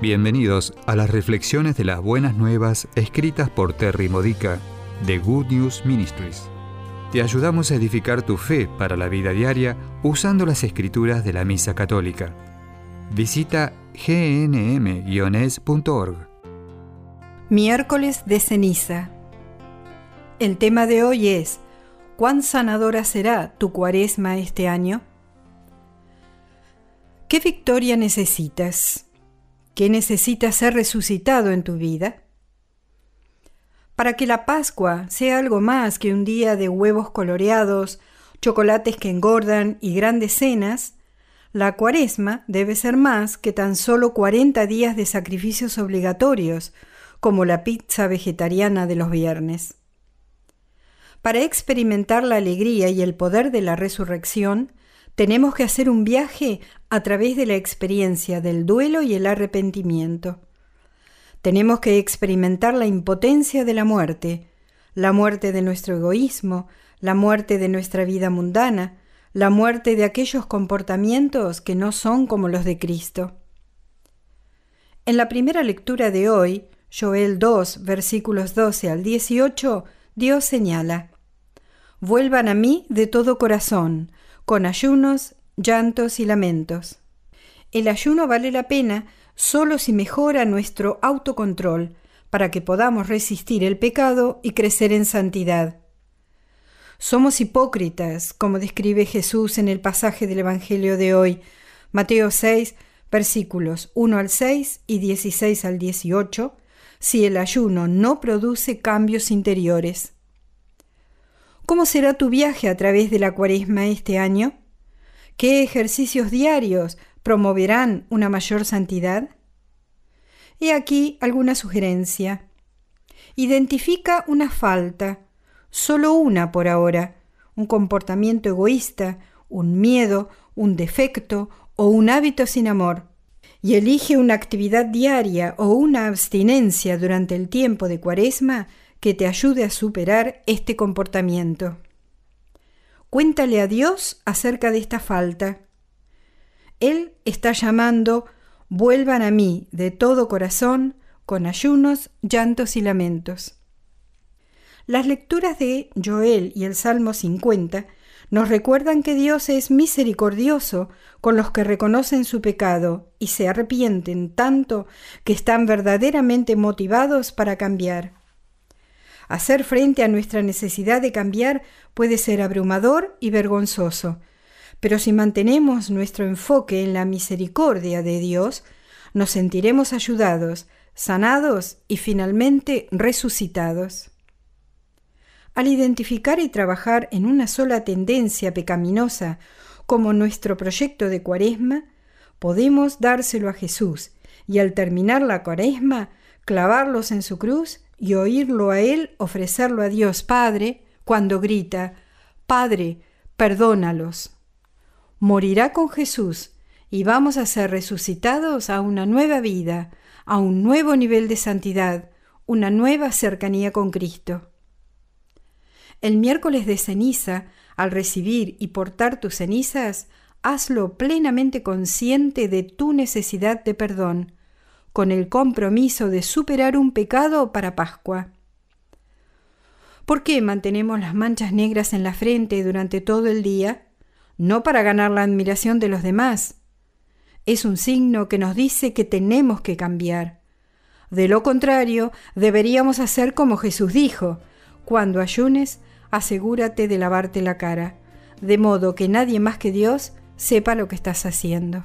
Bienvenidos a las reflexiones de las buenas nuevas escritas por Terry Modica de Good News Ministries. Te ayudamos a edificar tu fe para la vida diaria usando las escrituras de la Misa Católica. Visita gnm-es.org. Miércoles de ceniza. El tema de hoy es ¿Cuán sanadora será tu cuaresma este año? ¿Qué victoria necesitas? ¿Qué necesita ser resucitado en tu vida? Para que la Pascua sea algo más que un día de huevos coloreados, chocolates que engordan y grandes cenas, la cuaresma debe ser más que tan solo 40 días de sacrificios obligatorios, como la pizza vegetariana de los viernes. Para experimentar la alegría y el poder de la resurrección, tenemos que hacer un viaje a través de la experiencia del duelo y el arrepentimiento. Tenemos que experimentar la impotencia de la muerte, la muerte de nuestro egoísmo, la muerte de nuestra vida mundana, la muerte de aquellos comportamientos que no son como los de Cristo. En la primera lectura de hoy, Joel 2, versículos 12 al 18, Dios señala, Vuelvan a mí de todo corazón, con ayunos, llantos y lamentos. El ayuno vale la pena solo si mejora nuestro autocontrol para que podamos resistir el pecado y crecer en santidad. Somos hipócritas, como describe Jesús en el pasaje del Evangelio de hoy, Mateo 6, versículos 1 al 6 y 16 al 18, si el ayuno no produce cambios interiores. ¿Cómo será tu viaje a través de la cuaresma este año? ¿Qué ejercicios diarios promoverán una mayor santidad? He aquí alguna sugerencia. Identifica una falta, solo una por ahora, un comportamiento egoísta, un miedo, un defecto o un hábito sin amor, y elige una actividad diaria o una abstinencia durante el tiempo de cuaresma que te ayude a superar este comportamiento. Cuéntale a Dios acerca de esta falta. Él está llamando, vuelvan a mí de todo corazón, con ayunos, llantos y lamentos. Las lecturas de Joel y el Salmo 50 nos recuerdan que Dios es misericordioso con los que reconocen su pecado y se arrepienten tanto que están verdaderamente motivados para cambiar. Hacer frente a nuestra necesidad de cambiar puede ser abrumador y vergonzoso, pero si mantenemos nuestro enfoque en la misericordia de Dios, nos sentiremos ayudados, sanados y finalmente resucitados. Al identificar y trabajar en una sola tendencia pecaminosa como nuestro proyecto de cuaresma, podemos dárselo a Jesús y al terminar la cuaresma, clavarlos en su cruz y oírlo a Él ofrecerlo a Dios Padre cuando grita, Padre, perdónalos. Morirá con Jesús y vamos a ser resucitados a una nueva vida, a un nuevo nivel de santidad, una nueva cercanía con Cristo. El miércoles de ceniza, al recibir y portar tus cenizas, hazlo plenamente consciente de tu necesidad de perdón, con el compromiso de superar un pecado para Pascua. ¿Por qué mantenemos las manchas negras en la frente durante todo el día? No para ganar la admiración de los demás. Es un signo que nos dice que tenemos que cambiar. De lo contrario, deberíamos hacer como Jesús dijo, cuando ayunes, asegúrate de lavarte la cara, de modo que nadie más que Dios sepa lo que estás haciendo.